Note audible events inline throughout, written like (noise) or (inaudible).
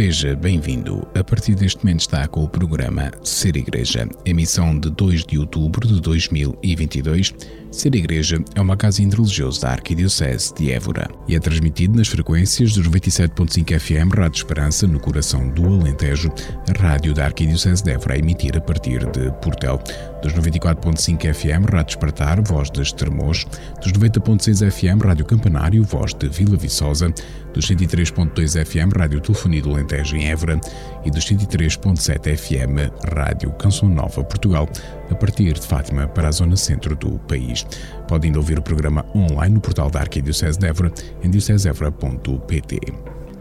Seja bem-vindo. A partir deste momento está com o programa Ser Igreja, emissão de 2 de outubro de 2022. Ser Igreja é uma casa interreligiosa da Arquidiocese de Évora e é transmitido nas frequências dos 97.5 FM Rádio Esperança, no coração do Alentejo, a rádio da Arquidiocese de Évora a emitir a partir de Portel, dos 94.5 FM Rádio Espartar, voz de Estremoz, dos 90.6 FM Rádio Campanário, voz de Vila Viçosa, dos 103.2 FM Rádio Telefonia do Alentejo em Évora. E dos 103.7 FM Rádio Canção Nova Portugal, a partir de Fátima para a zona centro do país. Pode ainda ouvir o programa online no portal da Arquidiocese de Évora em diocesevra.pt.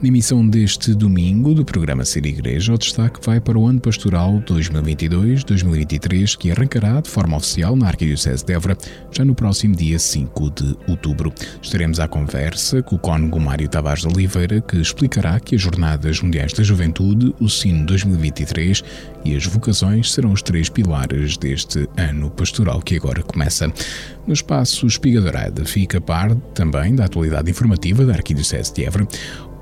Na emissão deste domingo do programa Ser Igreja, o destaque vai para o ano pastoral 2022-2023, que arrancará de forma oficial na Arquidiocese de Évora já no próximo dia 5 de outubro. Estaremos à conversa com o cônego Mário Tavares de Oliveira, que explicará que as Jornadas Mundiais da Juventude, o Sino 2023 e as vocações serão os três pilares deste ano pastoral que agora começa. No espaço Espiga Dourada fica par também da atualidade informativa da Arquidiocese de Évora,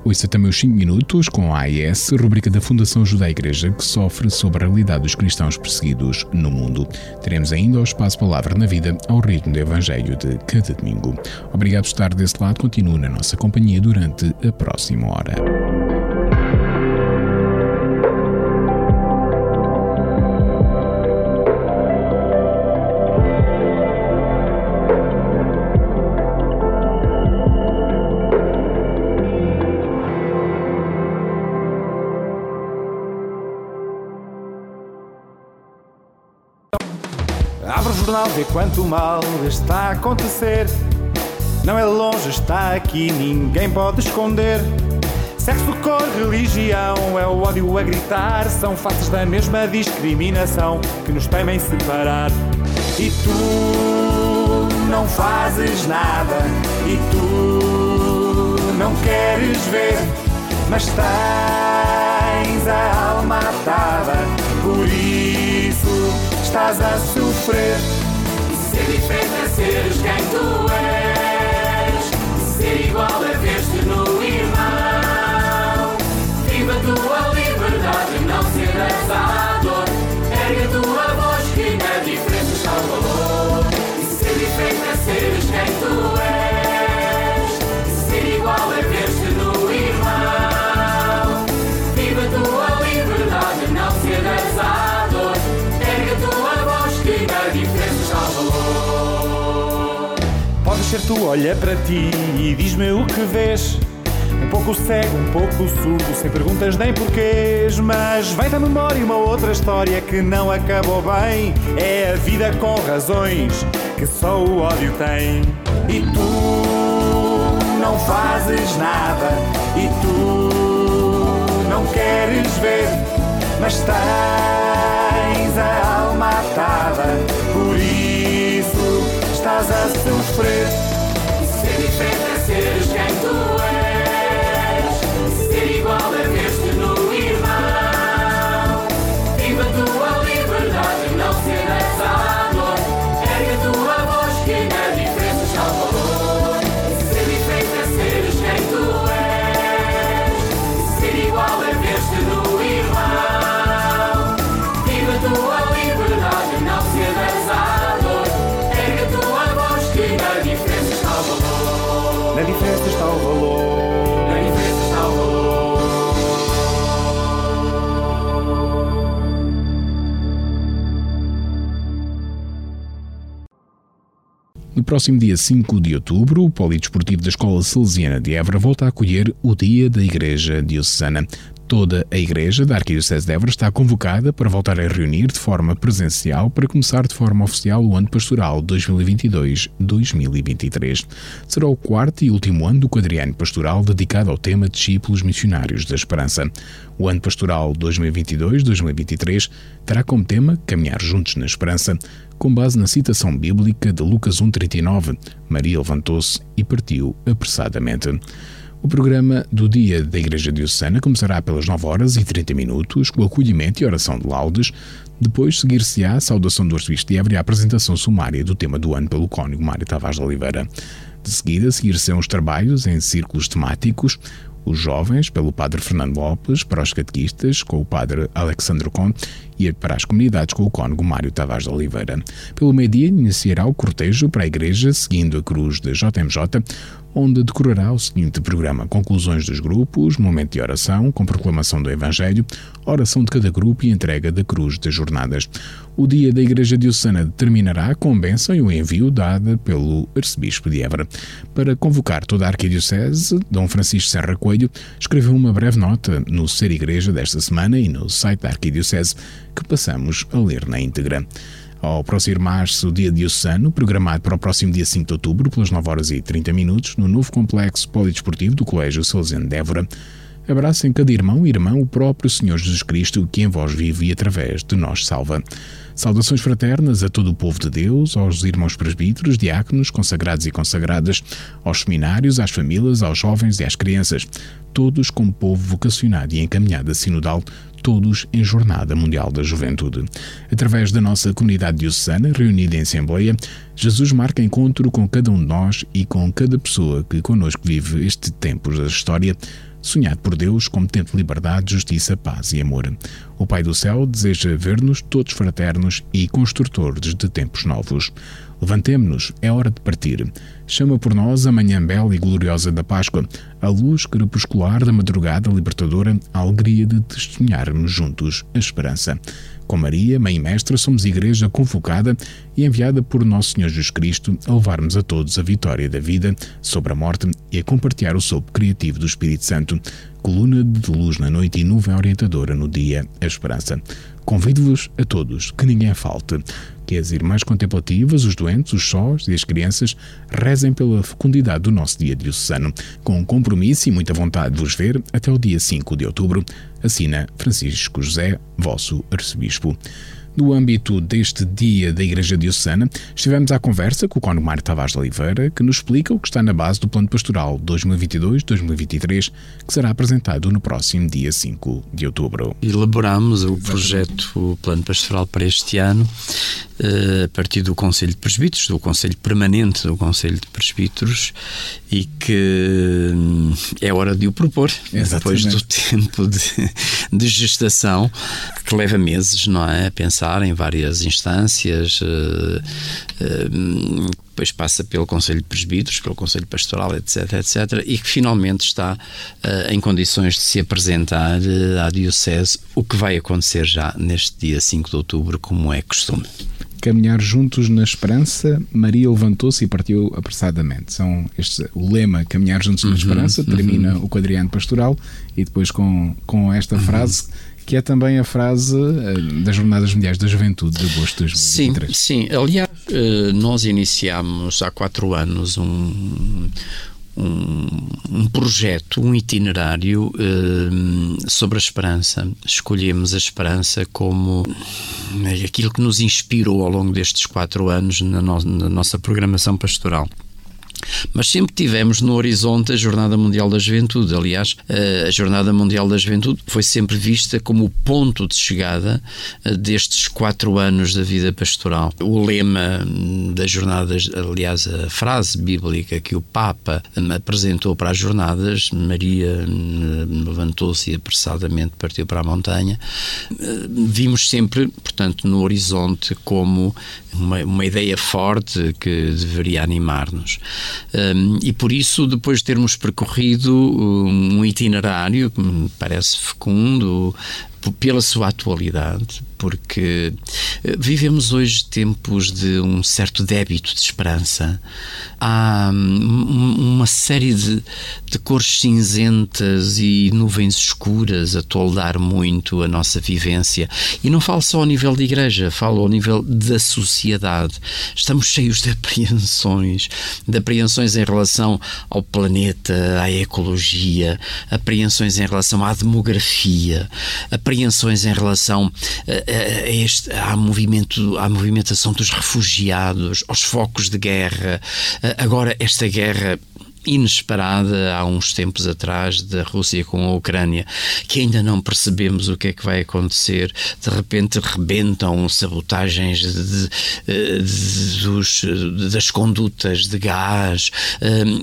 Ouça também os 5 minutos com a AIS, rubrica da Fundação Judá Igreja, que sofre sobre a realidade dos cristãos perseguidos no mundo. Teremos ainda o espaço Palavra na Vida ao ritmo do Evangelho de cada domingo. Obrigado por estar desse lado. Continue na nossa companhia durante a próxima hora. Vê quanto mal está a acontecer. Não é longe, está aqui, ninguém pode esconder. Sexo, cor, religião, é o ódio a gritar. São faces da mesma discriminação que nos temem separar. E tu não fazes nada, e tu não queres ver, mas tens a alma atada. Por isso estás a sofrer. Ser diferente é seres quem tu és. Ser igual é ver-te no irmão. Viva a tua liberdade, não cedas à dor. Ergue a tua voz que na diferença está o valor. E diferente é seres quem tu és. Podes ser tu, olha para ti e diz-me o que vês. Um pouco cego, um pouco surdo, sem perguntas nem porquês. Mas vem da memória uma outra história que não acabou bem. É a vida com razões que só o ódio tem. E tu não fazes nada, e tu não queres ver, mas tens a alma atada. Por isso estás a sofrer. Próximo dia 5 de outubro, o Polidesportivo da Escola Salesiana de Évora volta a acolher o Dia da Igreja Diocesana. Toda a Igreja da Arquidiocese de Évora está convocada para voltar a reunir de forma presencial para começar de forma oficial o ano pastoral 2022-2023. Será o quarto e último ano do quadriano pastoral dedicado ao tema Discípulos Missionários da Esperança. O ano pastoral 2022-2023 terá como tema Caminhar Juntos na Esperança, com base na citação bíblica de Lucas 1,39. Maria levantou-se e partiu apressadamente. O programa do dia da Igreja Diocesana começará pelas 9 horas e 30 minutos, com acolhimento e oração de laudes. Depois seguir-se-á a saudação do Arcebispo de Évora e a apresentação sumária do tema do ano pelo cônigo Mário Tavares de Oliveira. De seguida, seguir-se-ão os trabalhos em círculos temáticos, os jovens pelo Padre Fernando Lopes, para os catequistas com o Padre Alexandre Conte e para as comunidades com o cônego Mário Tavares de Oliveira. Pelo meio-dia iniciará o cortejo para a igreja, seguindo a cruz da JMJ, onde decorará o seguinte programa: conclusões dos grupos, momento de oração, com proclamação do Evangelho, oração de cada grupo e entrega da cruz das jornadas. O dia da Igreja Diocesana terminará com a bênção e o envio dada pelo Arcebispo de Évora. Para convocar toda a Arquidiocese, Dom Francisco Serra Coelho escreveu uma breve nota no Ser Igreja desta semana e no site da Arquidiocese que passamos a ler na íntegra. Ao aproximar-se o dia diocesano, programado para o próximo dia 5 de outubro, pelas 9 horas e 30 minutos, no novo complexo polidesportivo do Colégio Salesiano de Évora, abraça em cada irmão e irmã o próprio Senhor Jesus Cristo, que em vós vive e através de nós salva. Saudações fraternas a todo o povo de Deus, aos irmãos presbíteros, diáconos, consagrados e consagradas, aos seminários, às famílias, aos jovens e às crianças, todos como povo vocacionado e encaminhado a sinodal, todos em Jornada Mundial da Juventude. Através da nossa comunidade diocesana, reunida em Assembleia, Jesus marca encontro com cada um de nós e com cada pessoa que conosco vive este tempo da história, sonhado por Deus como tempo de liberdade, justiça, paz e amor. O Pai do Céu deseja ver-nos todos fraternos e construtores de tempos novos. Levantemo-nos, é hora de partir. Chama por nós a manhã bela e gloriosa da Páscoa, a luz crepuscular da madrugada libertadora, a alegria de testemunharmos juntos a esperança. Com Maria, Mãe e Mestra, somos igreja convocada e enviada por Nosso Senhor Jesus Cristo a levarmos a todos a vitória da vida sobre a morte e a compartilhar o sopro criativo do Espírito Santo, coluna de luz na noite e nuvem orientadora no dia, a esperança. Convido-vos a todos que ninguém falte que as irmãs contemplativas, os doentes, os sós e as crianças rezem pela fecundidade do nosso dia diocesano, com compromisso e muita vontade de vos ver até o dia 5 de outubro, assina Francisco José, vosso arcebispo. No âmbito deste dia da Igreja Diocesana, estivemos à conversa com o Cono Mário Tavares de Oliveira, que nos explica o que está na base do Plano Pastoral 2022-2023, que será apresentado no próximo dia 5 de outubro. Elaboramos o projeto o Plano Pastoral para este ano eh, a partir do Conselho de Presbíteros, do Conselho Permanente do Conselho de Presbíteros, e que hum, é hora de o propor, Exatamente. depois do (laughs) tempo de, de gestação, que leva meses, não é? A pensar passar em várias instâncias, uh, uh, depois passa pelo Conselho de Presbíteros, pelo Conselho Pastoral, etc, etc, e que finalmente está uh, em condições de se apresentar à Diocese, o que vai acontecer já neste dia 5 de outubro, como é costume caminhar juntos na esperança, Maria levantou-se e partiu apressadamente. São este, o lema caminhar juntos uhum, na esperança, termina uhum. o quadriano pastoral e depois com, com esta uhum. frase que é também a frase eh, das Jornadas Mundiais da Juventude de agosto de 2023. Sim, sim. Aliás, eh, nós iniciámos há quatro anos um, um, um, projeto, um itinerário uh, sobre a esperança. Escolhemos a esperança como aquilo que nos inspirou ao longo destes quatro anos na, no, na nossa programação pastoral. Mas sempre tivemos no horizonte a Jornada Mundial da Juventude. Aliás, eh, a Jornada Mundial da Juventude foi sempre vista como o ponto de chegada eh, destes quatro anos da vida pastoral. O lema das jornadas, aliás, a frase bíblica que o Papa apresentou para as jornadas, Maria levantou-se e apressadamente partiu para a montanha, vimos sempre, portanto, no horizonte como uma, uma ideia forte que deveria animar-nos. Um, e por isso, depois de termos percorrido um itinerário que me parece fecundo, pela sua atualidade, porque eh, vivemos hoje tempos de um certo débito de esperança. Há hum, uma série de, de cores cinzentas e nuvens escuras a toldar muito a nossa vivência. E não falo só ao nível de igreja, falo ao nível da sociedade. Estamos cheios de apreensões, de apreensões em relação ao planeta, à ecologia, apreensões em relação à demografia, apreensões em relação a, a, este, à, movimento, à movimentação dos refugiados, aos focos de guerra. Agora, esta guerra inesperada há uns tempos atrás da Rússia com a Ucrânia, que ainda não percebemos o que é que vai acontecer. De repente rebentam sabotagens de, de, de, dos, das condutas de gás,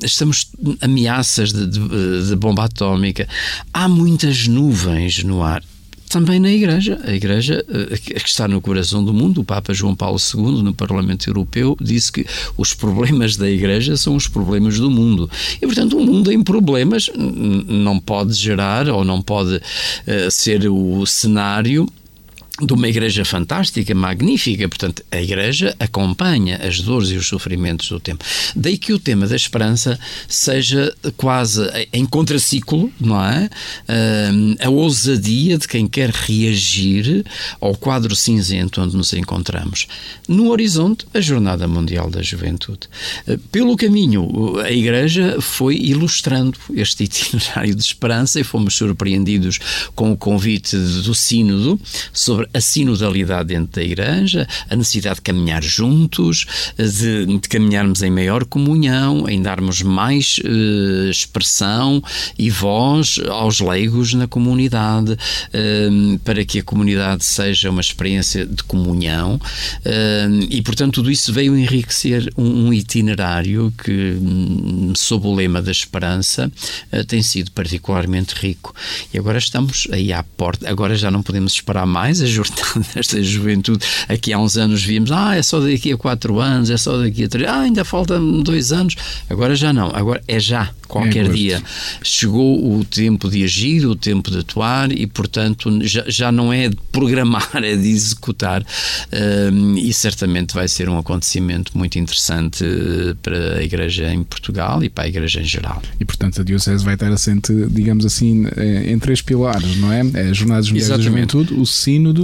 estamos ameaças de bomba atómica. Há muitas nuvens no ar também na Igreja. A Igreja, eh, que está no coração do mundo, o Papa João Paulo II, no Parlamento Europeu, disse que os problemas da Igreja são os problemas do mundo. E, portanto, um mundo em problemas não pode gerar ou não pode uh, ser o cenário de uma igreja fantástica, magnífica. Portanto, a igreja acompanha as dores e os sofrimentos do tempo. Daí que o tema da esperança seja quase em contraciclo, não é? A ousadia de quem quer reagir ao quadro cinzento onde nos encontramos. No horizonte, a Jornada Mundial da Juventude. Pelo caminho, a igreja foi ilustrando este itinerário de esperança e fomos surpreendidos com o convite do Sínodo sobre sobre a sinodalidade dentro da Igreja, a necessidade de caminhar juntos, de, de caminharmos em maior comunhão, em darmos mais uh, expressão e voz aos leigos na comunidade, uh, para que a comunidade seja uma experiência de comunhão. Uh, e, portanto, tudo isso veio enriquecer um, um itinerário que, hum, sob o lema da esperança, tem sido particularmente rico. E agora estamos aí à porta, agora já não podemos esperar mais, as jornada (laughs) desta juventude. Aqui há uns anos víamos, ah, é só daqui a quatro anos, é só daqui a três, ah, ainda faltam dois anos. Agora já não, agora é já, qualquer é dia. Chegou o tempo de agir, o tempo de atuar e, portanto, já, já não é de programar, é de executar. Um, e certamente vai ser um acontecimento muito interessante eh, para a Igreja em Portugal e para a Igreja em geral. E, portanto, a Diocese vai estar assente, digamos assim, eh, em três pilares, não é? é as Jornadas Mundiais da Juventude, o Sínodo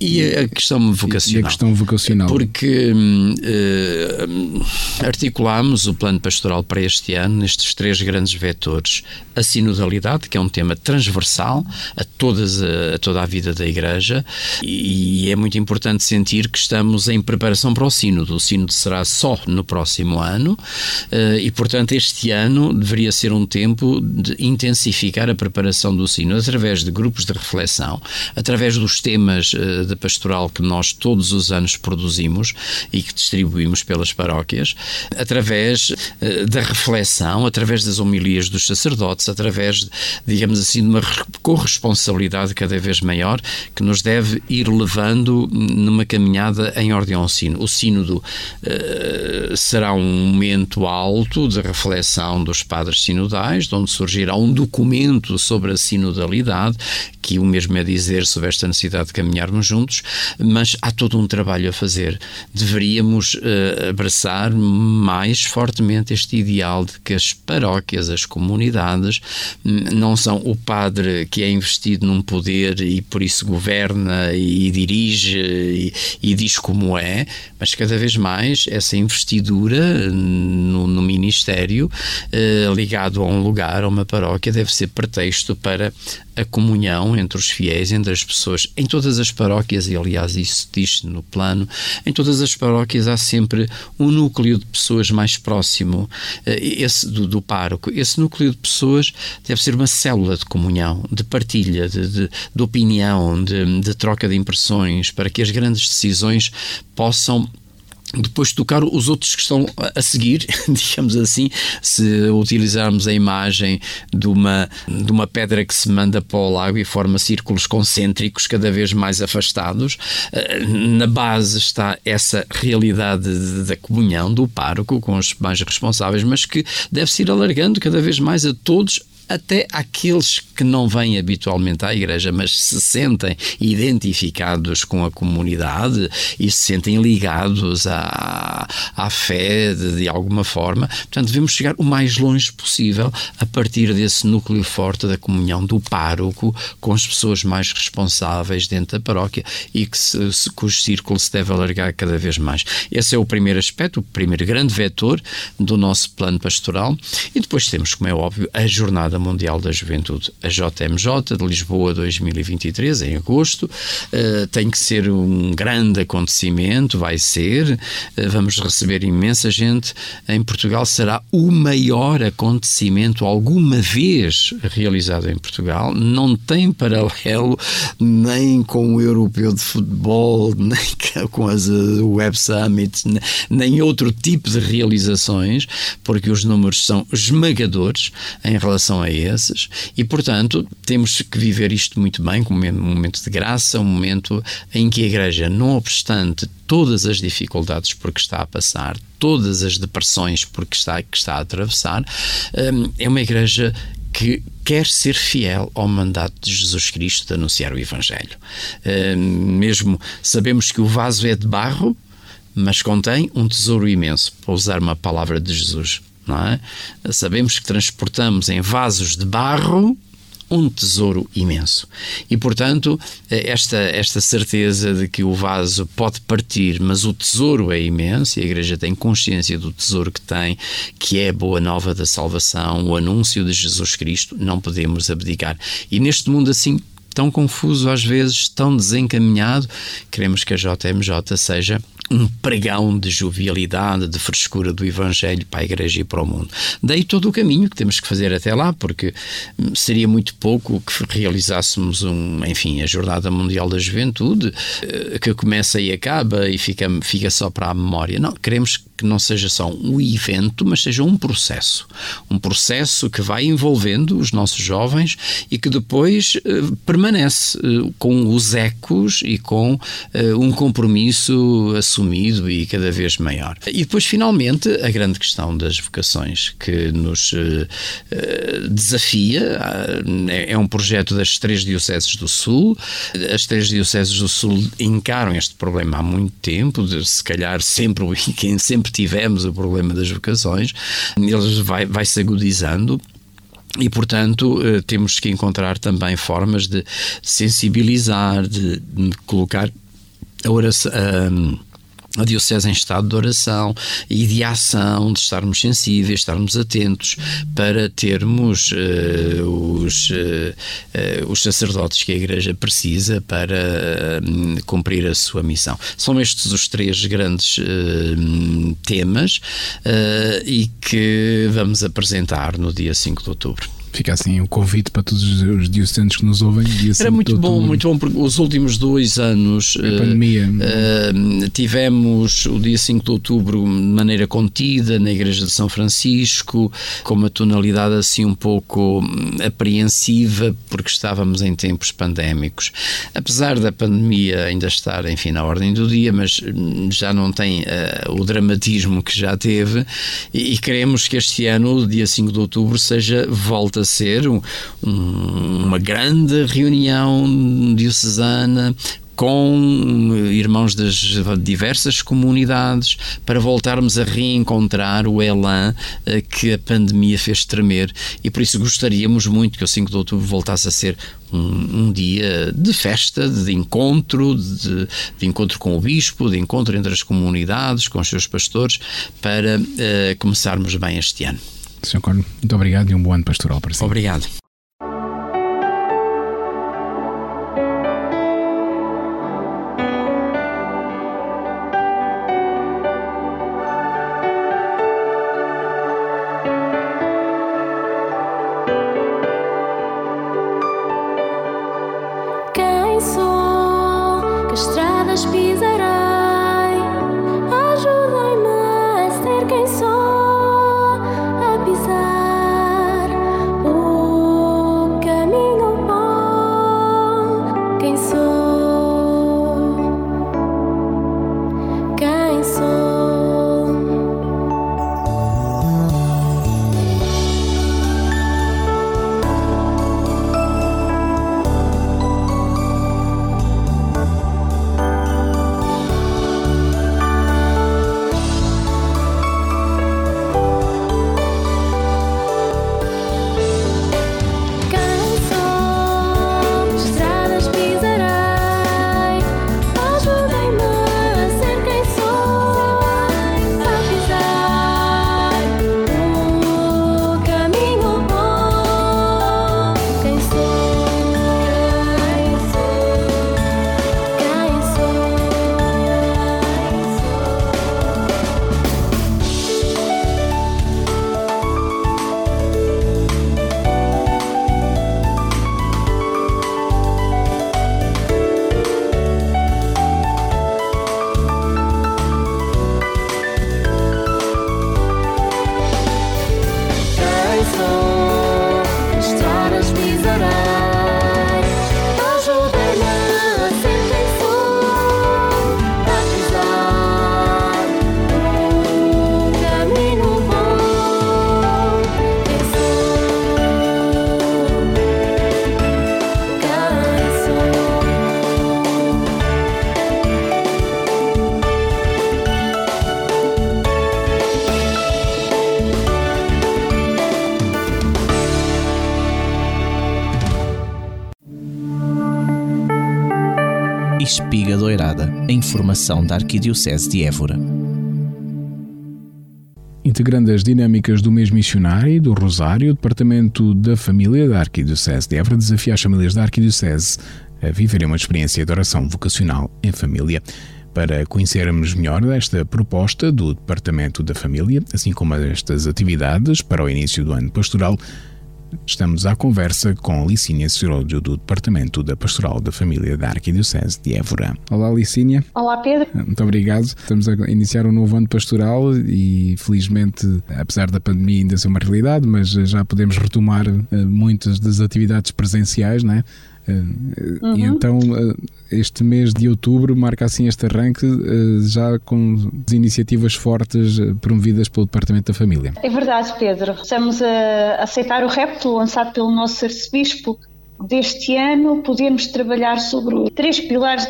e a questão vocacional. E a questão vocacional. Porque uh, articulamos o plano pastoral para este ano nestes três grandes vetores. A sinodalidade, que é um tema transversal a, todas a, toda a vida da Igreja, e, e, é muito importante sentir que estamos em preparação para o sínodo. O sínodo será só no próximo ano, uh, e portanto este ano deveria ser um tempo de intensificar a preparação do sínodo através de grupos de reflexão, através dos temas uh, da pastoral que nós todos os anos produzimos e que distribuímos pelas paróquias, através uh, da reflexão, através das homilias dos sacerdotes, através, digamos assim, de uma corresponsabilidade cada vez maior que nos deve ir levando numa caminhada em ordem ao sino. O sínodo uh, será um momento alto de reflexão dos padres sinodais, de onde surgirá um documento sobre a sinodalidade, que o mesmo é dizer sobre esta necessidade de caminharmos juntos juntos, mas há todo um trabalho a fazer. Deveríamos uh, abraçar mais fortemente este ideal de que as paróquias, as comunidades, hum, não são o padre que é investido num poder e por isso governa e dirige e, e diz como é, mas cada vez mais essa investidura no, no ministério, uh, ligado a um lugar, a uma paróquia, deve ser pretexto para a comunhão entre os fiéis, entre as pessoas, em todas as paróquias, e aliás isso diz no plano, em todas as paróquias há sempre um núcleo de pessoas mais próximo, eh, esse do, do pároco. Esse núcleo de pessoas deve ser uma célula de comunhão, de partilha, de, de, de opinião, de, de troca de impressões, para que as grandes decisões possam depois tocar os outros que estão a seguir, (laughs) digamos assim, se utilizarmos a imagem de uma, de uma pedra que se manda para o lago e forma círculos concêntricos cada vez mais afastados, eh, na base está essa realidade da comunhão do pároco com os mais responsáveis, mas que deve-se ir alargando cada vez mais a todos até àqueles que não vêm habitualmente à igreja, mas se sentem identificados com a comunidade e se sentem ligados à, à fé de, de alguma forma. Portanto, devemos chegar o mais longe possível a partir desse núcleo forte da comunhão do pároco com as pessoas mais responsáveis dentro da paróquia e que se, se, cujo círculo se deve alargar cada vez mais. Esse é o primeiro aspecto, o primeiro grande vetor do nosso plano pastoral. E depois temos, como é óbvio, a Jornada Mundial da Juventude, a JMJ de Lisboa 2023, em agosto. Uh, tem que ser um grande acontecimento, vai ser. Uh, vamos receber imensa gente. Em Portugal será o maior acontecimento alguma vez realizado em Portugal. Não tem paralelo nem com o europeu de futebol, nem com as eh, Web Summit, nem outro tipo de realizações, porque os números são esmagadores em relação a esses e, portanto, temos que viver isto muito bem, como um momento de graça, um momento em que a Igreja, não obstante todas as dificuldades por que está a passar, todas as depressões por que está, que está a atravessar, hum, é uma Igreja que quer ser fiel ao mandato de Jesus Cristo de anunciar o Evangelho. Hum, mesmo sabemos que o vaso é de barro, mas contém um tesouro imenso, para usar uma palavra de Jesus. É? Sabemos que transportamos em vasos de barro um tesouro imenso. E, portanto, esta, esta certeza de que o vaso pode partir, mas o tesouro é imenso, e a Igreja tem consciência do tesouro que tem, que é a boa nova da salvação, o anúncio de Jesus Cristo, não podemos abdicar. E neste mundo assim tão confuso, às vezes tão desencaminhado, queremos que a JMJ seja um pregão de jovialidade, de frescura do Evangelho para a Igreja e para o mundo. Daí todo o caminho que temos que fazer até lá, porque hum, seria muito pouco que realizássemos um, enfim, a Jornada Mundial da Juventude, eh, que começa e acaba e fica, fica só para a memória. Não, queremos que não seja só um evento, mas seja um processo. Um processo que vai envolvendo os nossos jovens e que depois uh, permanece uh, com os ecos e com uh, um compromisso assumido e cada vez maior. E depois, finalmente, a grande questão das vocações que nos desafia. É, é um projeto das três dioceses do Sul. As três dioceses do Sul encaram este problema há muito tempo, de, se calhar sempre, (laughs) sempre sempre tivemos o problema das vocações, ele vai, vai se agudizando. E, portanto, eh, temos que encontrar também formas de sensibilizar, de, de colocar a oração. A, a Diocese em estado de oração e de ação, de estarmos sensíveis, estarmos atentos para termos uh, os, uh, uh, os sacerdotes que a Igreja precisa para cumprir a sua missão. São estes os três grandes temas e que vamos apresentar no dia 5 de outubro. Fica assim o convite para todos os dioceses que nos ouvem. Era muito bom, muito bom, porque os últimos dois anos pandemia. Uh, tivemos o dia 5 de outubro de maneira contida na Igreja de São Francisco, com uma tonalidade assim um pouco hum, apreensiva, porque estávamos em tempos pandémicos. Apesar da pandemia ainda estar, enfim, na ordem do dia, mas hum, já não tem uh, o dramatismo que já teve, e, e queremos que este ano, o dia 5 de outubro, seja volta a ser um, uma grande reunião diocesana com irmãos das diversas comunidades para voltarmos a reencontrar o elan eh, que a pandemia fez tremer e por isso gostaríamos muito que o 5 de outubro voltasse a ser um, um dia de festa, de encontro, de, de, encontro com o bispo, de encontro entre as comunidades, com os seus pastores, para uh, começarmos bem este ano. Sr. Corno, muito obrigado e um bom ano pastoral para si. Obrigado. Informação da Arquidiocese de Évora. Integrando as dinâmicas do mês missionário e do Rosário, o Departamento da Família da Arquidiocese de Évora desafia as famílias da Arquidiocese a viverem uma experiência de oração vocacional em família. Para conhecermos melhor esta proposta do Departamento da Família, assim como estas atividades para o início do ano pastoral, Estamos à conversa com Licínia Ciródio, do Departamento da Pastoral da Família da Arquidiocese de Évora. Olá, Licínia. Olá, Pedro. Muito obrigado. Estamos a iniciar um novo ano pastoral e, felizmente, apesar da pandemia ainda ser uma realidade, mas já podemos retomar eh, muitas das atividades presenciais, não é? Uhum. E então este mês de outubro marca assim este arranque já com iniciativas fortes promovidas pelo Departamento da Família. É verdade, Pedro. Estamos a aceitar o repto lançado pelo nosso arcebispo deste ano. Podemos trabalhar sobre três pilares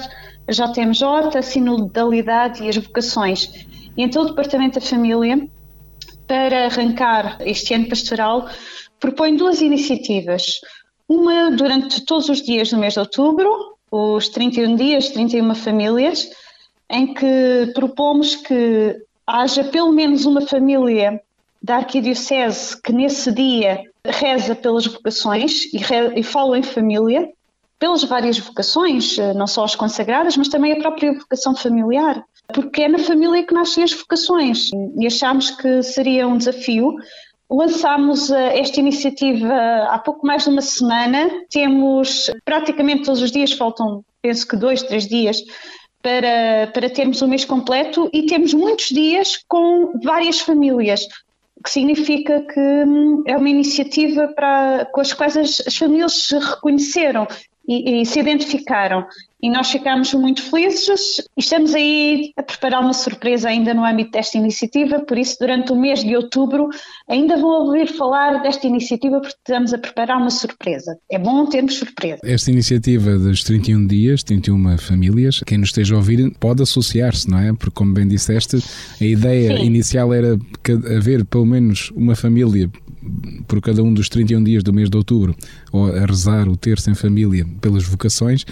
a JMJ, a sinodalidade e as vocações. E então o Departamento da Família, para arrancar este ano pastoral, propõe duas iniciativas. Uma durante todos os dias do mês de outubro, os 31 dias, 31 famílias, em que propomos que haja pelo menos uma família da Arquidiocese que nesse dia reza pelas vocações e, re, e fala em família, pelas várias vocações, não só as consagradas, mas também a própria vocação familiar, porque é na família que nascem as vocações. E achámos que seria um desafio Lançámos eh, esta iniciativa há pouco mais de uma semana. Temos praticamente todos os dias, faltam penso que dois, três dias para, para termos o mês completo e temos muitos dias com várias famílias, o que significa que hum, é uma iniciativa para, com as quais as, as famílias se reconheceram e, e se identificaram e nós ficamos muito felizes e estamos aí a preparar uma surpresa ainda no âmbito desta iniciativa, por isso durante o mês de outubro ainda vão ouvir falar desta iniciativa porque estamos a preparar uma surpresa. É bom termos surpresa. Esta iniciativa dos 31 dias, 31 famílias, quem nos esteja a ouvir pode associar-se, não é? Porque como bem disseste, a ideia Sim. inicial era haver pelo menos uma família por cada um dos 31 dias do mês de outubro, ou a rezar o terço em família pelas vocações,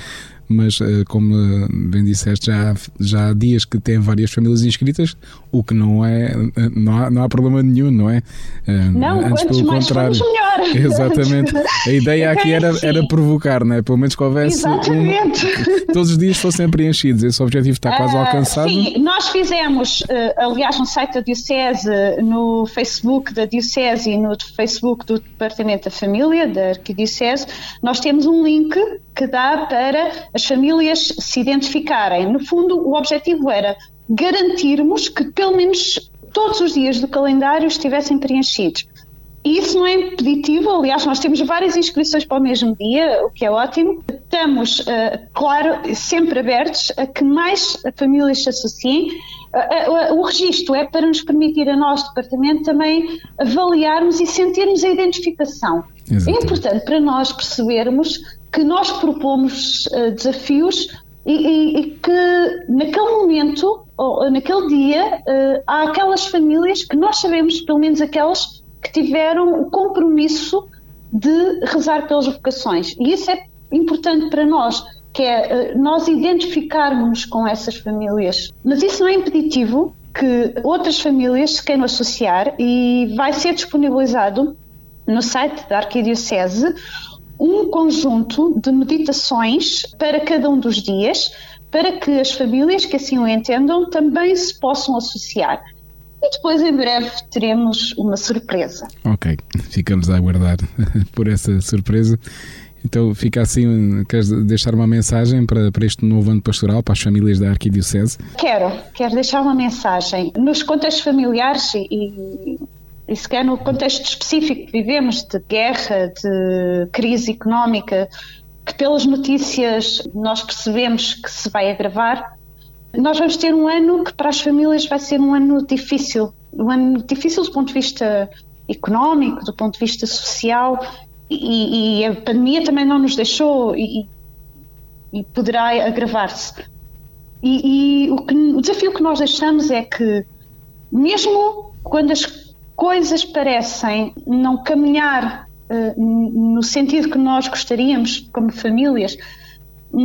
mas eh, como eh, bem disseste, já há, já há dias que têm várias famílias inscritas, o que não é, eh, não há, não há problema nenhum, não é? Não, Antes pelo contrário. melhor. (laughs) Exatamente. A ideia (laughs) aqui era, era provocar, não é? Pelo menos que houvesse um, (laughs) todos os dias fossem preenchidos. Esse objetivo está quase uh, alcançado. Sim, nós fizemos, aliás, no site da Diocese, no Facebook da Diocese e no Facebook do Departamento da Família, da Arquidiocese, nós temos um link que dá para as famílias se identificarem. No fundo, o objetivo era garantirmos que pelo menos todos os dias do calendário estivessem preenchidos. E isso não é impeditivo, aliás, nós temos várias inscrições para o mesmo dia, o que é ótimo. Estamos, uh, claro, sempre abertos a que mais famílias se associem. Uh, uh, o registro é para nos permitir a nós, departamento, também avaliarmos e sentirmos a identificação. Exatamente. É importante para nós percebermos que nós propomos desafios e, e, e, que naquele momento, ou naquele dia, há aquelas famílias que nós sabemos, pelo menos aquelas que tiveram o compromisso de rezar pelas vocações. E isso é importante para nós, que é uh, nós identificarmos com essas famílias. Mas isso não é impeditivo que outras famílias se queiram associar e vai ser disponibilizado no site da Arquidiocese um conjunto de meditações para cada um dos dias, para que as famílias que assim o entendam também se possam associar. E depois, em breve, teremos uma surpresa. Ok, ficamos a aguardar (laughs) por essa surpresa. Então fica assim, queres deixar uma mensagem para, para este novo ano pastoral, para as famílias da Arquidiocese? Quero, quero deixar uma mensagem. Nos contextos familiares e, e sequer no contexto específico que vivemos de guerra, de crise económica, que pelas notícias nós percebemos que se vai agravar, nós vamos ter um ano que para as famílias vai ser um ano difícil, um ano difícil do ponto de vista económico, do ponto de vista social, e, e a pandemia também não nos deixou e, e poderá agravar-se. E, e o, que, o desafio que nós deixamos é que, mesmo quando as coisas parecem não caminhar uh, no sentido que nós gostaríamos como famílias,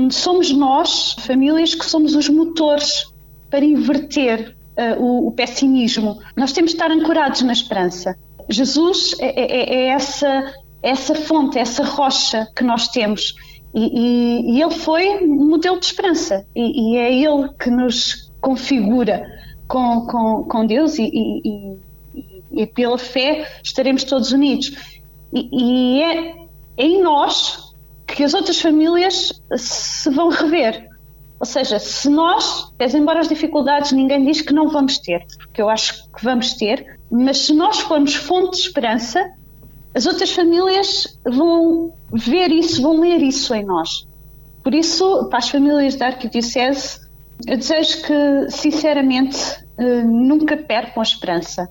somos nós, famílias, que somos os motores para inverter uh, o, o, pessimismo. Nós temos de estar ancorados na esperança. Jesus é, é, é essa, essa fonte, essa rocha que nós temos. E, e, e ele foi um modelo de esperança. E, e, é ele que nos configura com, com, com Deus e, pela fé estaremos todos unidos. E, é, é em nós que as outras famílias se vão rever. Ou seja, se nós, embora as dificuldades ninguém diz que não vamos ter, porque eu acho que vamos ter, mas se nós formos fonte de esperança, as outras famílias vão ver isso, vão ler isso em nós. Por isso, para as famílias da Arquidiocese, eu desejo que, sinceramente, eh, nunca percam a esperança.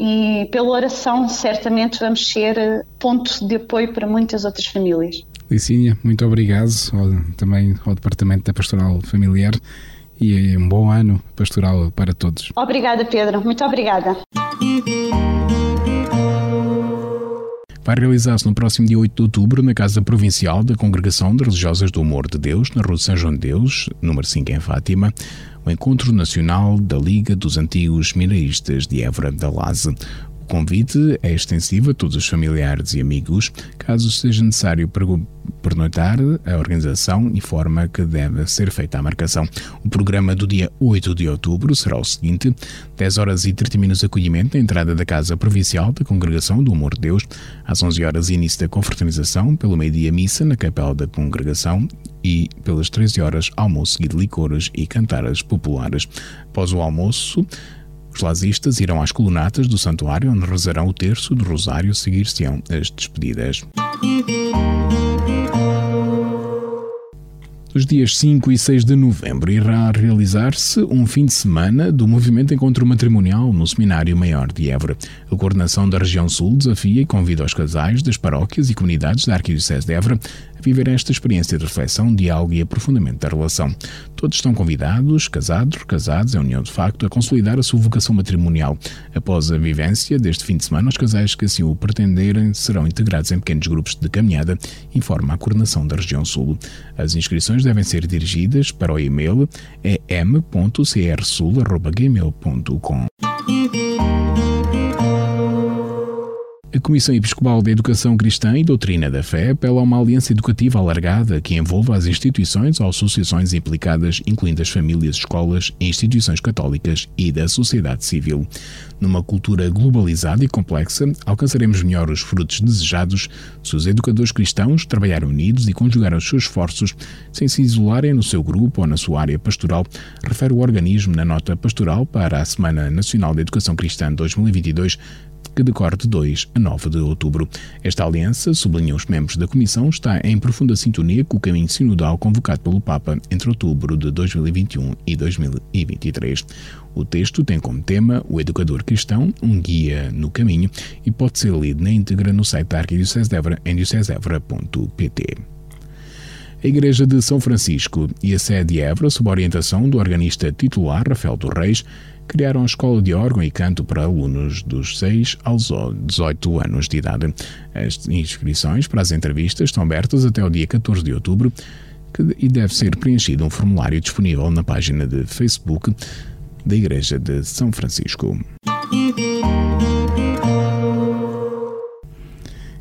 E pela oração, certamente, vamos ser eh, ponto de apoio para muitas outras famílias. Licínia, muito obrigado ao, também ao Departamento da Pastoral Familiar e um bom ano pastoral para todos. Obrigada, Pedro. Muito obrigada. Vai realizar-se no próximo dia 8 de outubro na Casa Provincial da Congregação de Religiosas do Amor de Deus, na Rua de São João de Deus, número 5 em Fátima, o Encontro Nacional da Liga dos Antigos Minaristas de Évora da Laze. O convite é extensivo a todos os familiares e amigos. Caso seja necessário pernoitar, a organização informa que deve ser feita a marcação. O programa do dia 8 de outubro será o seguinte: 10 horas e 30 minutos de acolhimento na entrada da Casa Provincial da Congregação do Amor de Deus. Às 11 horas, início da confraternização. Pelo meio-dia, missa na Capela da Congregação. E pelas 13 horas, almoço seguido de licores e cantaras populares. Após o almoço, os lazistas irão às colunatas do santuário, onde rezarão o terço do rosário, seguir-se-ão as despedidas. Nos dias 5 e 6 de novembro irá realizar-se um fim de semana do movimento Encontro Matrimonial no Seminário Maior de Évora. A coordenação da região sul desafia e convida os casais das paróquias e comunidades da Arquidiocese de Évora viver esta experiência de reflexão, diálogo e aprofundamento da relação. Todos estão convidados, casados, casados, em união de facto, a consolidar a sua vocação matrimonial. Após a vivência deste fim de semana, os casais que assim o pretenderem serão integrados em pequenos grupos de caminhada, informa a coordenação da região sul. As inscrições devem ser dirigidas para o e-mail em.crsul.gmail.com. A Comissão Episcopal de Educação Cristã e Doutrina da Fé apela a uma aliança educativa alargada que envolva as instituições ou associações implicadas, incluindo as famílias, escolas instituições católicas e da sociedade civil. Numa cultura globalizada e complexa, alcançaremos melhor os frutos desejados se os educadores cristãos trabalharem unidos e conjugarem os seus esforços sem se isolarem no seu grupo ou na sua área pastoral, refere o organismo na nota pastoral para a Semana Nacional de Educação Cristã 2022 que decorre de 2 a 9 de outubro. Esta aliança, sublinham os membros da Comissão, está em profunda sintonia com o caminho sinodal convocado pelo Papa entre outubro de 2021 e 2023. O texto tem como tema O Educador Cristão, um guia no caminho, e pode ser lido na íntegra no site da Arquidiocese de Évora em diocesevra.pt. A Igreja de São Francisco e a sede de Évora, sob orientação do organista titular Rafael dos Reis, criaram a escola de órgão e canto para alunos dos 6 aos 18 anos de idade. As inscrições para as entrevistas estão abertas até o dia 14 de outubro e deve ser preenchido um formulário disponível na página de Facebook da Igreja de São Francisco.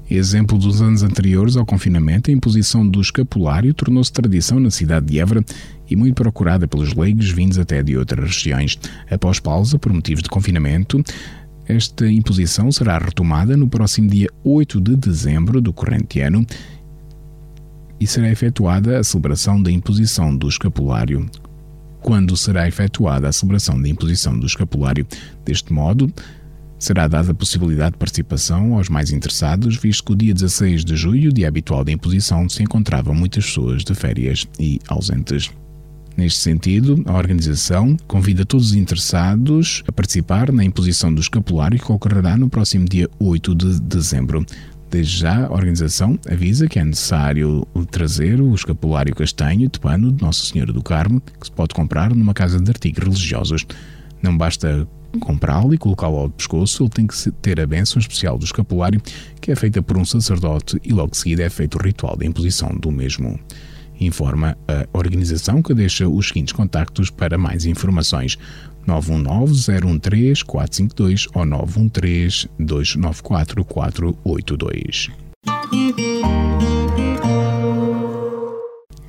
Exemplo dos anos anteriores ao confinamento, a imposição do escapulário tornou-se tradição na cidade de Évora e muito procurada pelos leigos vindos até de outras regiões. Após pausa por motivos de confinamento, esta imposição será retomada no próximo dia 8 de dezembro do corrente ano e será efetuada a celebração da imposição do escapulário. Quando será efetuada a celebração da imposição do escapulário? Deste modo, será dada a possibilidade de participação aos mais interessados, visto que o dia 16 de julho, dia habitual da imposição, se encontravam muitas pessoas de férias e ausentes. Neste sentido, a organização convida todos os interessados a participar na imposição do escapulário que ocorrerá no próximo dia 8 de dezembro. Desde já, a organização avisa que é necessário trazer o escapulário castanho de pano de Nossa Senhora do Carmo, que se pode comprar numa casa de artigos religiosos. Não basta comprá-lo e colocá-lo ao pescoço, ele tem que ter a bênção especial do escapulário, que é feita por um sacerdote e logo de seguida é feito o ritual da imposição do mesmo informa a organização que deixa os seguintes contactos para mais informações. 919-013-452 ou 913-294-482.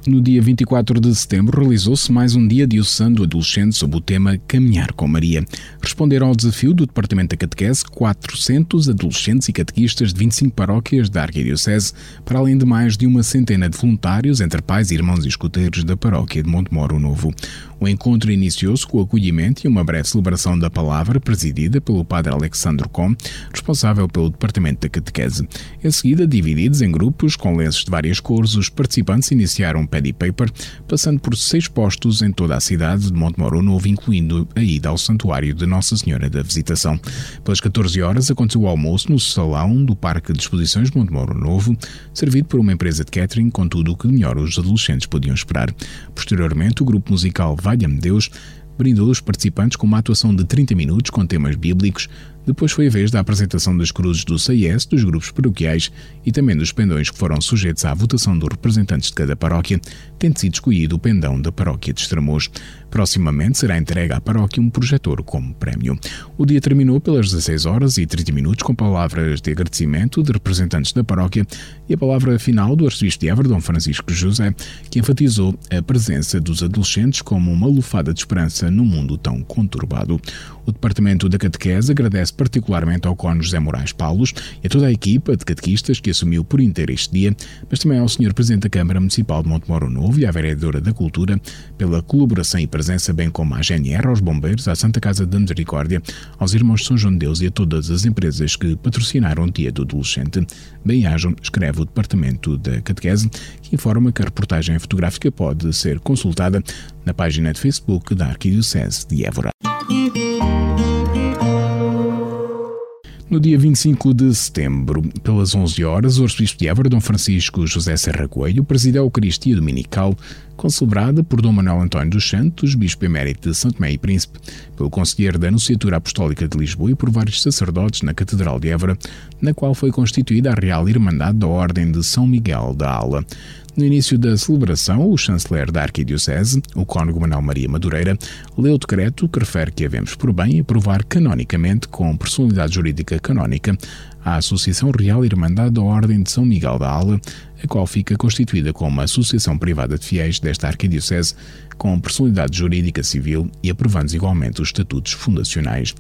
No dia 24 de setembro, realizou-se mais um dia diocesano do adolescente sob o tema Caminhar com Maria. Responderam ao desafio do Departamento da Catequese 400 adolescentes e catequistas de 25 paróquias da Arquidiocese, para além de mais de uma centena de voluntários entre pais, irmãos e escuteiros da paróquia de Montemoro Novo. O encontro iniciou-se com o acolhimento e uma breve celebração da palavra, presidida pelo padre Alexandre Com, responsável pelo Departamento da Catequese. Em seguida, divididos em grupos com lenços de várias cores, os participantes iniciaram Paddy Paper, passando por seis postos em toda a cidade de Montemoro Novo, incluindo a ida ao Santuário de Nossa Senhora da Visitação. Pelas 14 horas aconteceu o almoço no salão do Parque de Exposições de Montemoro Novo, servido por uma empresa de catering com tudo o que melhor os adolescentes podiam esperar. Posteriormente, o grupo musical Valha-me Deus brindou os participantes com uma atuação de 30 minutos com temas bíblicos, depois foi a vez da apresentação das cruzes do CIS, dos grupos paroquiais e também dos pendões que foram sujeitos à votação dos representantes de cada paróquia, tendo sido escolhido o pendão da paróquia de Estremoz. Proximamente será entregue à paróquia um projetor como prémio. O dia terminou pelas 16 horas e 30 minutos com palavras de agradecimento de representantes da paróquia e a palavra final do arcebispo de Francisco José, que enfatizou a presença dos adolescentes como uma lufada de esperança num mundo tão conturbado. O Departamento da Catequese agradece particularmente ao Cónigo José Moraes Paulos e a toda a equipa de catequistas que assumiu por inteiro este dia, mas também ao Sr. Presidente da Câmara Municipal de Montemoro Novo e à Vereadora da Cultura pela colaboração e presença, bem como à GNR, aos bombeiros, à Santa Casa da Misericórdia, aos Irmãos São João de Deus e a todas as empresas que patrocinaram o Dia do Adolescente. Bem-ajam, escreve o Departamento da Catequese, que informa que a reportagem fotográfica pode ser consultada na página de Facebook da Arquidiocese de Évora. No dia 25 de setembro, pelas 11 horas, o arcebispo de Évora, Dom Francisco José Serra Coelho, presidiu a Eucaristia Dominical, concelebrada por Dom Manuel António dos Santos, bispo emérito de Santo Tomé e Príncipe, pelo conselheiro da Anunciatura Apostólica de Lisboa e por vários sacerdotes na Catedral de Évora, na qual foi constituída a Real Irmandade da Ordem de São Miguel da Ala. No início da celebração, o chanceler da Arquidiocese, o cônego Manuel Maria Madureira, leu o decreto que refere que havemos por bem aprovar canonicamente, com personalidade jurídica canónica, a Associação Real Irmandade da Ordem de São Miguel da Ala, a qual fica constituída como associação privada de fiéis desta arquidiocese com personalidade jurídica civil e aprovando igualmente os estatutos fundacionais.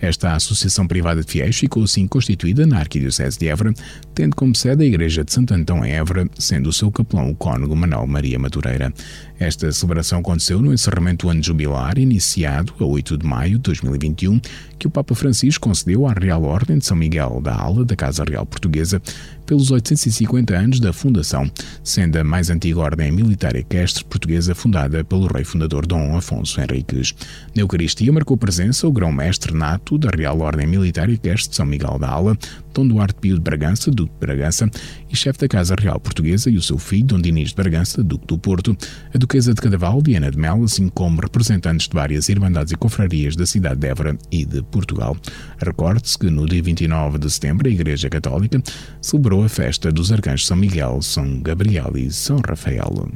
Esta associação privada de fiéis ficou assim constituída na Arquidiocese de Évora, tendo como sede a Igreja de Santo Antão em Évora, sendo o seu capelão o cônego Manuel Maria Madureira. Esta celebração aconteceu no encerramento do ano jubilar, iniciado a 8 de maio de 2021, que o Papa Francisco concedeu à Real Ordem de São Miguel da Ala da Casa Real Portuguesa pelos 850 anos da fundação, sendo a mais antiga ordem militar equestre portuguesa fundada pelo rei fundador Dom Afonso Henriques. Na Eucaristia marcou presença o grão-mestre nato da Real Ordem Militar Equestre de São Miguel da Ala, Dom Duarte Pio de Bragança, Duque de Bragança, e chefe da Casa Real Portuguesa e o seu filho, Dom Dinis de Bragança, Duque do Porto, a Duquesa de Cadaval, Diana de Mel, assim como representantes de várias irmandades e confrarias da cidade de Évora e de Portugal. Recorde-se que no dia 29 de setembro a Igreja Católica celebrou a festa dos arcanjos São Miguel, São Gabriel e São Rafael.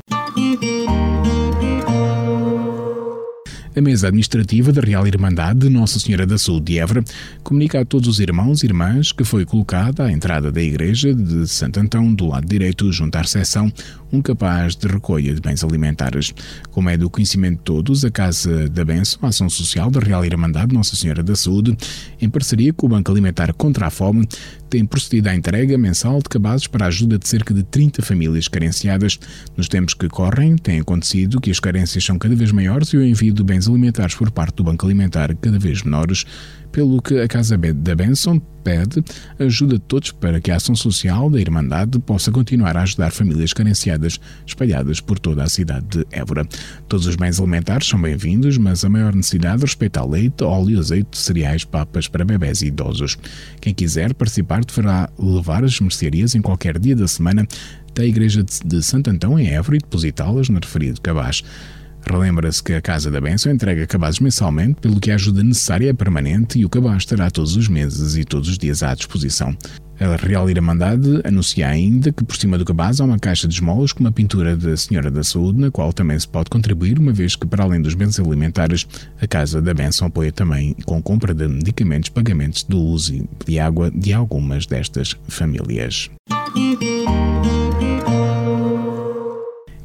A mesa administrativa da Real Irmandade de Nossa Senhora da Saúde de Évora comunica a todos os irmãos e irmãs que foi colocada à entrada da igreja de Santo Antão, do lado direito, junto à recepção, um capaz de recolha de bens alimentares. Como é do conhecimento de todos, a Casa da Benção, a Ação Social da Real Irmandade de Nossa Senhora da Saúde, em parceria com o Banco Alimentar contra a Fome, tem procedido à entrega mensal de cabazes para a ajuda de cerca de 30 famílias carenciadas. Nos tempos que correm, tem acontecido que as carências são cada vez maiores e o envio de bens alimentares por parte do Banco Alimentar cada vez menores, pelo que a Casa da Benson pede ajuda de todos para que a ação social da Irmandade possa continuar a ajudar famílias carenciadas espalhadas por toda a cidade de Évora. Todos os bens alimentares são bem-vindos, mas a maior necessidade respeita a leite, óleo, azeite, cereais, papas para bebés e idosos. Quem quiser participar deverá levar as mercearias em qualquer dia da semana da Igreja de Santo Antão em Évora e depositá-las no referido cabaz. Relembra-se que a Casa da Benção entrega cabazes mensalmente, pelo que a ajuda necessária é permanente e o cabaz estará todos os meses e todos os dias à disposição. A Real Irmandade anuncia ainda que por cima do cabaz há uma caixa de esmolas com uma pintura da Senhora da Saúde, na qual também se pode contribuir, uma vez que, para além dos bens alimentares, a Casa da Benção apoia também com compra de medicamentos, pagamentos de luz e de água de algumas destas famílias.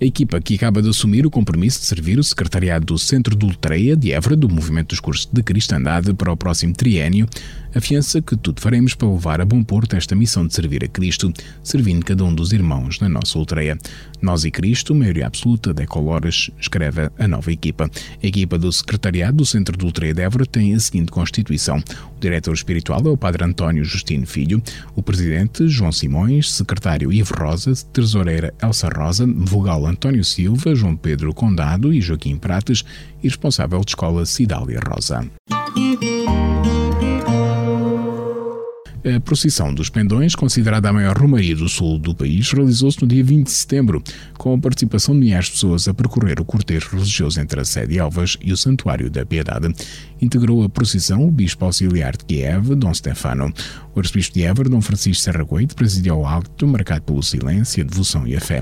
A equipa que acaba de assumir o compromisso de servir o secretariado do Centro de Ultreia de Évora do Movimento dos Cursos de Cristandade para o próximo triênio afiança que tudo faremos para levar a bom porto esta missão de servir a Cristo, servindo cada um dos irmãos na nossa Ultreia. Nós e Cristo, maioria absoluta de escreve a nova equipa. A equipa do secretariado do Centro de Ultreia de Évora tem a seguinte constituição. O diretor espiritual é o Padre António Justino Filho, o presidente João Simões, secretário Ivo Rosa, tesoureira Elsa Rosa, vogal António Silva, João Pedro Condado e Joaquim Prates e responsável de escola Cidália Rosa. A procissão dos Pendões, considerada a maior romaria do sul do país, realizou-se no dia 20 de setembro, com a participação de milhares de pessoas a percorrer o cortejo religioso entre a sede de Elvas e o Santuário da Piedade. Integrou a procissão o bispo auxiliar de Kiev, Dom Stefano. O arcebispo de Évora, Dom Francisco Serra Coito, presidiu o acto marcado pelo silêncio, a devoção e a fé.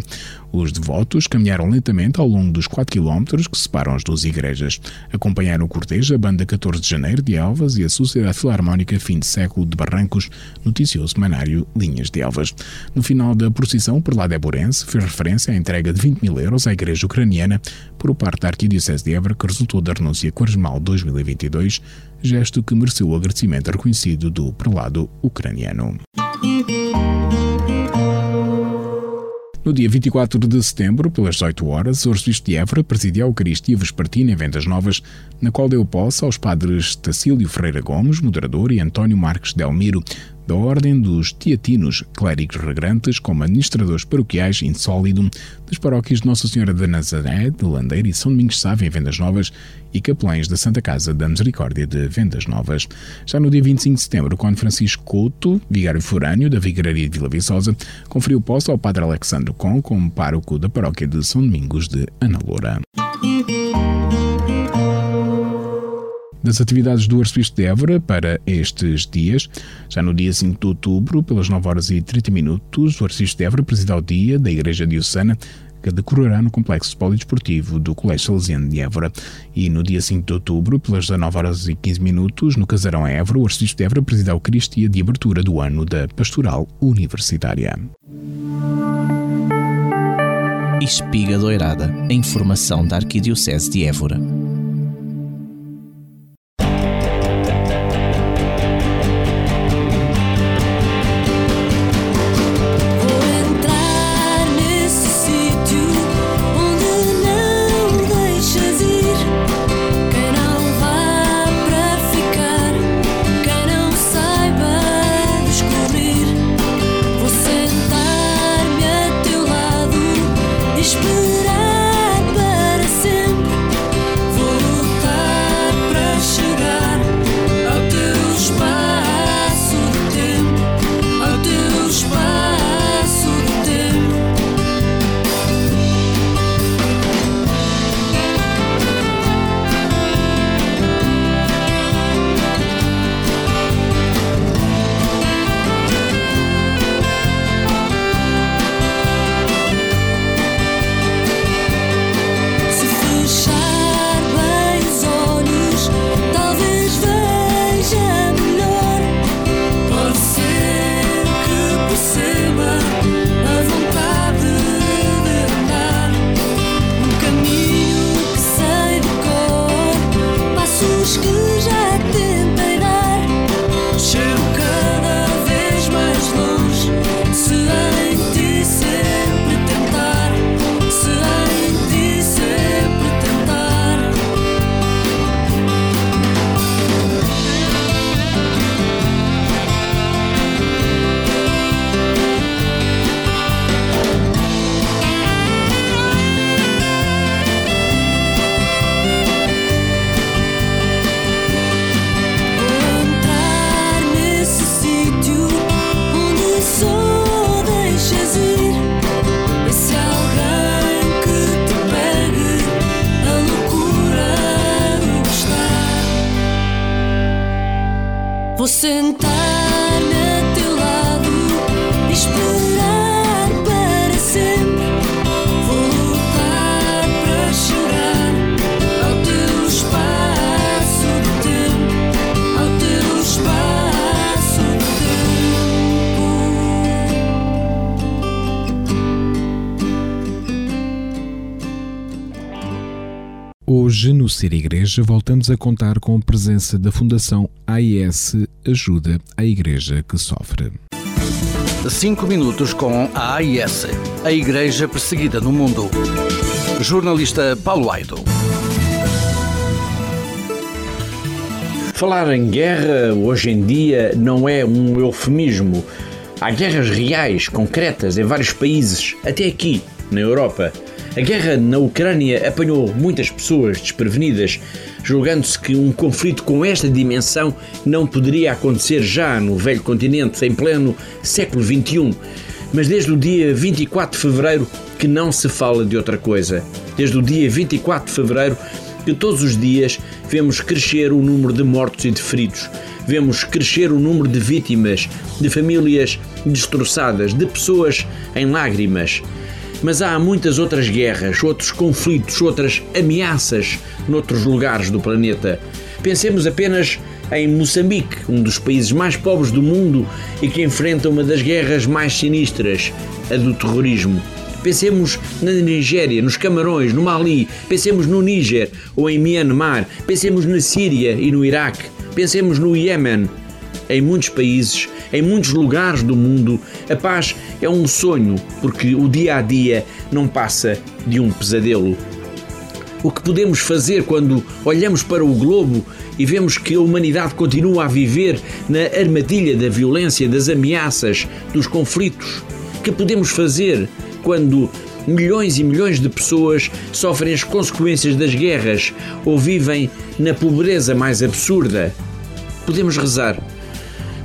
Os devotos caminharam lentamente ao longo dos 4 quilómetros que separam as duas igrejas. Acompanharam o cortejo a Banda 14 de Janeiro de Elvas e a Sociedade Filarmónica Fim de Século de Barrancos, noticiou semanário Linhas de Elvas. No final da procissão, por lá Borense, fez referência à entrega de 20 mil euros à Igreja Ucraniana por parte da Arquidiocese de Évora, que resultou da renúncia quaresmal 2022, gesto que mereceu o agradecimento reconhecido do prelado ucraniano. No dia 24 de setembro, pelas 18 horas, o arcebispo de Évora presidiu a Eucaristia Vespertina em Vendas Novas, na qual deu posse aos padres Tacílio Ferreira Gomes, moderador, e António Marques Delmiro, da Ordem dos Teatinos, clérigos regrantes como administradores paroquiais insólidum das paróquias de Nossa Senhora da Nazaré, de Landeira e São Domingos Sávio em Vendas Novas e capelães da Santa Casa da Misericórdia de Vendas Novas. Já no dia 25 de setembro, quando Francisco Couto, vigário forâneo da Vigararia de Vila Viçosa, conferiu posse ao Padre Alexandre Con como pároco da paróquia de São Domingos de Analoura das atividades do Arcebispo de Évora para estes dias. Já no dia 5 de outubro, pelas 9 horas e 30 minutos, o Arcebispo de Évora presida o dia da Igreja Diocesana que decorará no Complexo Polidesportivo do Colégio Salesiano de Évora. E no dia 5 de outubro, pelas 19 horas e 15 minutos, no Casarão Évora, o Arcebispo de Évora presida a Eucaristia de abertura do ano da Pastoral Universitária. Espiga Doirada, a informação da Arquidiocese de Évora. Vou sentar na teu lado. Hoje, no Ser Igreja, voltamos a contar com a presença da Fundação AIS Ajuda à Igreja que Sofre. 5 minutos com a AIS, a Igreja Perseguida no Mundo. Jornalista Paulo Aido. Falar em guerra hoje em dia não é um eufemismo. Há guerras reais, concretas, em vários países, até aqui, na Europa. A guerra na Ucrânia apanhou muitas pessoas desprevenidas, julgando-se que um conflito com esta dimensão não poderia acontecer já no velho continente, em pleno século XXI. Mas desde o dia 24 de fevereiro que não se fala de outra coisa. Desde o dia 24 de fevereiro que todos os dias vemos crescer o número de mortos e de feridos. Vemos crescer o número de vítimas, de famílias destroçadas, de pessoas em lágrimas. Mas há muitas outras guerras, outros conflitos, outras ameaças noutros lugares do planeta. Pensemos apenas em Moçambique, um dos países mais pobres do mundo e que enfrenta uma das guerras mais sinistras, a do terrorismo. Pensemos na Nigéria, nos Camarões, no Mali, pensemos no Níger ou em Myanmar, pensemos na Síria e no Iraque, pensemos no Iêmen. Em muitos países, em muitos lugares do mundo, a paz é um sonho, porque o dia a dia não passa de um pesadelo. O que podemos fazer quando olhamos para o globo e vemos que a humanidade continua a viver na armadilha da violência, das ameaças, dos conflitos? O que podemos fazer quando milhões e milhões de pessoas sofrem as consequências das guerras ou vivem na pobreza mais absurda? Podemos rezar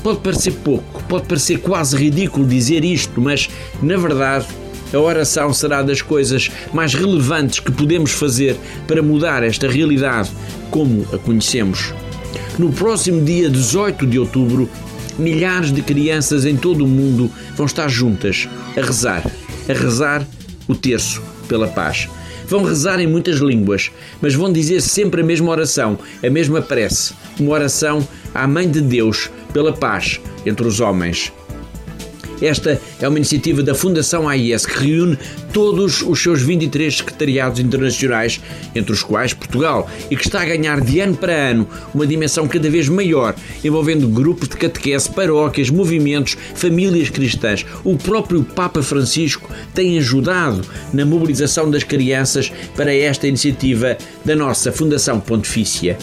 Pode parecer pouco, pode parecer quase ridículo dizer isto, mas na verdade a oração será das coisas mais relevantes que podemos fazer para mudar esta realidade como a conhecemos. No próximo dia 18 de outubro, milhares de crianças em todo o mundo vão estar juntas a rezar, a rezar o terço pela paz. Vão rezar em muitas línguas, mas vão dizer sempre a mesma oração, a mesma prece, uma oração à Mãe de Deus pela paz entre os homens. Esta é uma iniciativa da Fundação AIS que reúne todos os seus 23 secretariados internacionais, entre os quais Portugal, e que está a ganhar de ano para ano uma dimensão cada vez maior, envolvendo grupos de catequese, paróquias, movimentos, famílias cristãs. O próprio Papa Francisco tem ajudado na mobilização das crianças para esta iniciativa da nossa Fundação Pontifícia.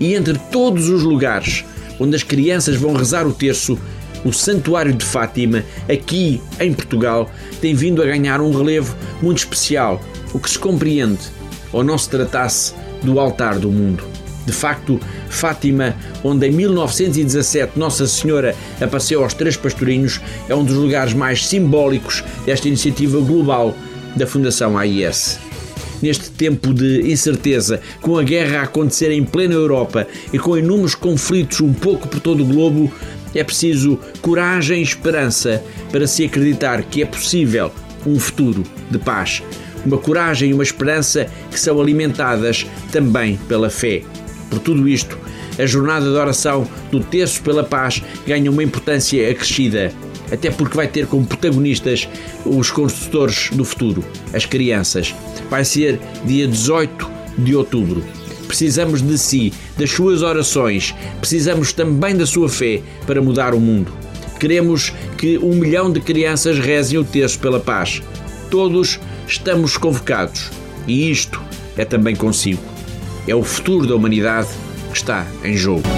E entre todos os lugares onde as crianças vão rezar o terço, o Santuário de Fátima, aqui em Portugal, tem vindo a ganhar um relevo muito especial, o que se compreende, ou não se tratasse do altar do mundo. De facto, Fátima, onde em 1917 Nossa Senhora apareceu aos três pastorinhos, é um dos lugares mais simbólicos desta iniciativa global da Fundação AIS neste tempo de incerteza, com a guerra a acontecer em plena Europa e com inúmeros conflitos um pouco por todo o globo, é preciso coragem e esperança para se acreditar que é possível um futuro de paz. Uma coragem e uma esperança que são alimentadas também pela fé. Por tudo isto, a jornada de oração do Terço pela Paz ganha uma importância acrescida até porque vai ter como protagonistas os construtores do futuro, as crianças. Vai ser dia 18 de outubro. Precisamos de si, das suas orações, precisamos também da sua fé para mudar o mundo. Queremos que um milhão de crianças rezem o terço pela paz. Todos estamos convocados e isto é também consigo. É o futuro da humanidade que está em jogo.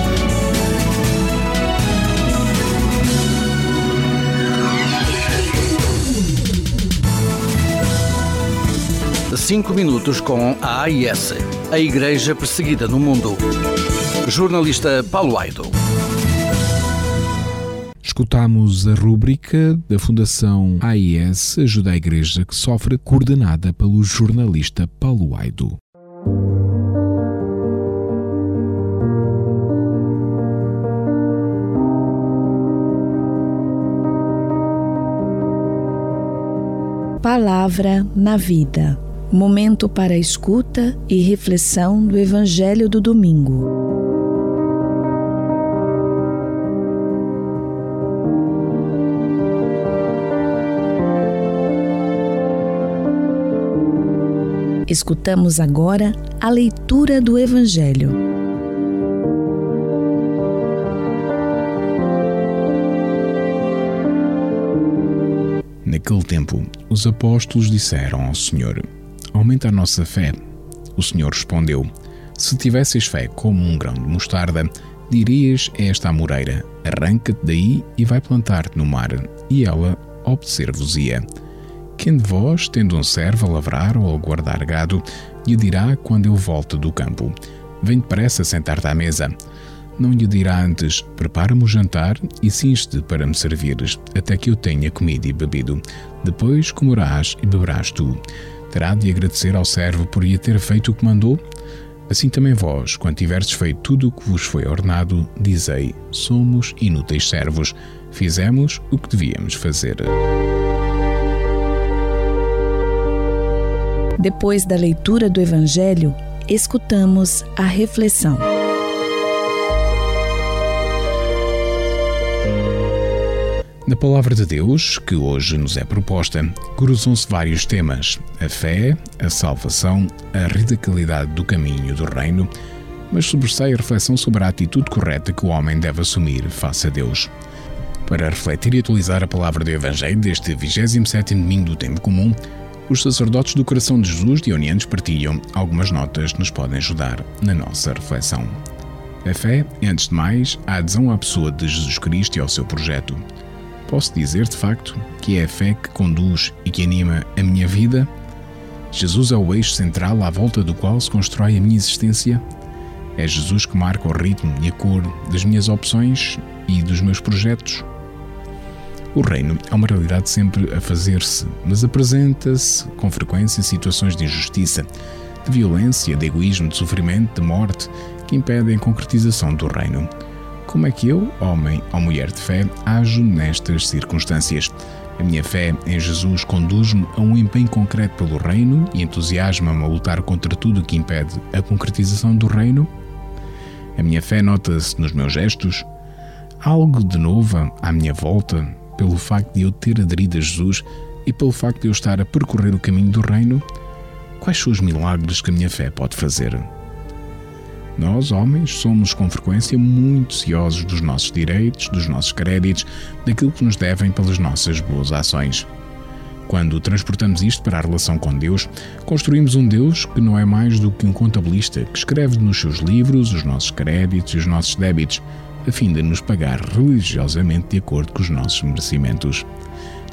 5 minutos com a AIS, a Igreja Perseguida no Mundo. Jornalista Paulo Aido. Escutamos a rúbrica da Fundação AIS Ajuda a Igreja que Sofre, coordenada pelo jornalista Paulo Aido. Palavra na Vida momento para escuta e reflexão do Evangelho do Domingo. Escutamos agora a leitura do Evangelho. Naquele tempo, os apóstolos disseram ao Senhor: Aumenta a nossa fé. O Senhor respondeu: Se tivesses fé como um grão de mostarda, dirias a esta amoreira: Arranca-te daí e vai plantar-te no mar, e ela obedecer-vos-ia. Quem de vós, tendo um servo a lavrar ou a guardar gado, lhe dirá quando eu volto do campo: Vem depressa sentar-te à mesa. Não lhe dirá antes: Prepara-me o jantar e cinge-te para me servires, até que eu tenha comido e bebido. Depois comerás e beberás tu. Terá de agradecer ao servo por lhe ter feito o que mandou? Assim também vós, quando tiverdes feito tudo o que vos foi ordenado, dizei: Somos inúteis servos, fizemos o que devíamos fazer. Depois da leitura do Evangelho, escutamos a reflexão. Na palavra de Deus, que hoje nos é proposta, cruzam-se vários temas: a fé, a salvação, a radicalidade do caminho do reino, mas sobressai a reflexão sobre a atitude correta que o homem deve assumir face a Deus. Para refletir e atualizar a palavra do Evangelho deste 27 domingo do tempo comum, os sacerdotes do Coração de Jesus de Unientes partilham algumas notas que nos podem ajudar na nossa reflexão. A fé é, antes de mais, a adesão à pessoa de Jesus Cristo e ao seu projeto. Posso dizer, de facto, que é a fé que conduz e que anima a minha vida? Jesus é o eixo central à volta do qual se constrói a minha existência? É Jesus que marca o ritmo e a cor das minhas opções e dos meus projetos? O reino é uma realidade sempre a fazer-se, mas apresenta-se com frequência situações de injustiça, de violência, de egoísmo, de sofrimento, de morte, que impedem a concretização do reino. Como é que eu, homem ou mulher de fé, ajo nestas circunstâncias? A minha fé em Jesus conduz-me a um empenho concreto pelo reino e entusiasma-me a lutar contra tudo o que impede a concretização do reino? A minha fé nota-se nos meus gestos? Algo de novo à minha volta, pelo facto de eu ter aderido a Jesus e pelo facto de eu estar a percorrer o caminho do reino? Quais são os milagres que a minha fé pode fazer? Nós, homens, somos com frequência muito ciosos dos nossos direitos, dos nossos créditos, daquilo que nos devem pelas nossas boas ações. Quando transportamos isto para a relação com Deus, construímos um Deus que não é mais do que um contabilista que escreve nos seus livros os nossos créditos e os nossos débitos, a fim de nos pagar religiosamente de acordo com os nossos merecimentos.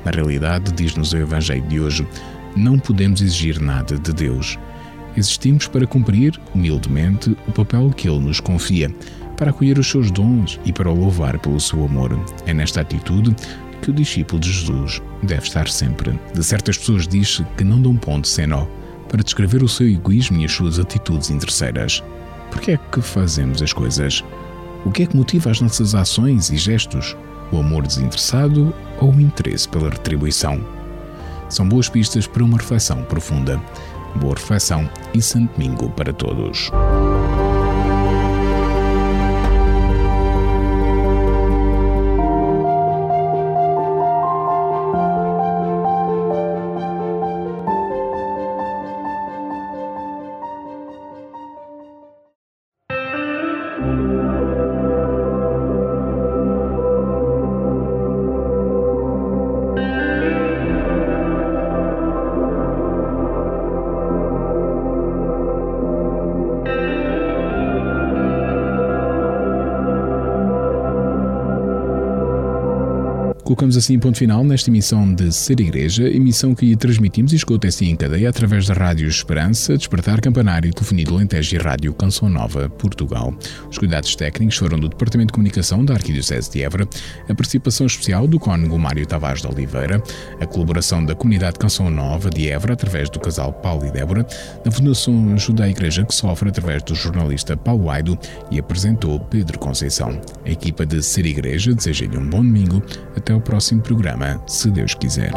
Na realidade, diz-nos o Evangelho de hoje, não podemos exigir nada de Deus Existimos para cumprir, humildemente, o papel que Ele nos confia, para acolher os seus dons e para o louvar pelo seu amor. É nesta atitude que o discípulo de Jesus deve estar sempre. De certas pessoas diz-se que não dão ponto sem nó para descrever o seu egoísmo e as suas atitudes interesseiras. Por que é que fazemos as coisas? O que é que motiva as nossas ações e gestos? O amor desinteressado ou o interesse pela retribuição? São boas pistas para uma reflexão profunda. Boa reflexão e Santo Domingo para todos. Colocamos assim ponto final nesta emissão de Ser Igreja, emissão que transmitimos e escuta assim em cadeia através da Rádio Esperança, Despertar Campanário, Telefonia do Lentejo e Rádio Canção Nova, Portugal. Os cuidados técnicos foram do Departamento de Comunicação da Arquidiocese de Évora, a participação especial do Cónigo Mário Tavares de Oliveira, a colaboração da Comunidade Canção Nova de Évora através do casal Paulo e Débora, da Fundação Ajuda à Igreja que Sofre através do jornalista Paulo Aido e apresentou Pedro Conceição. A equipa de Ser Igreja deseja-lhe um bom domingo. Até o próximo programa, se Deus quiser.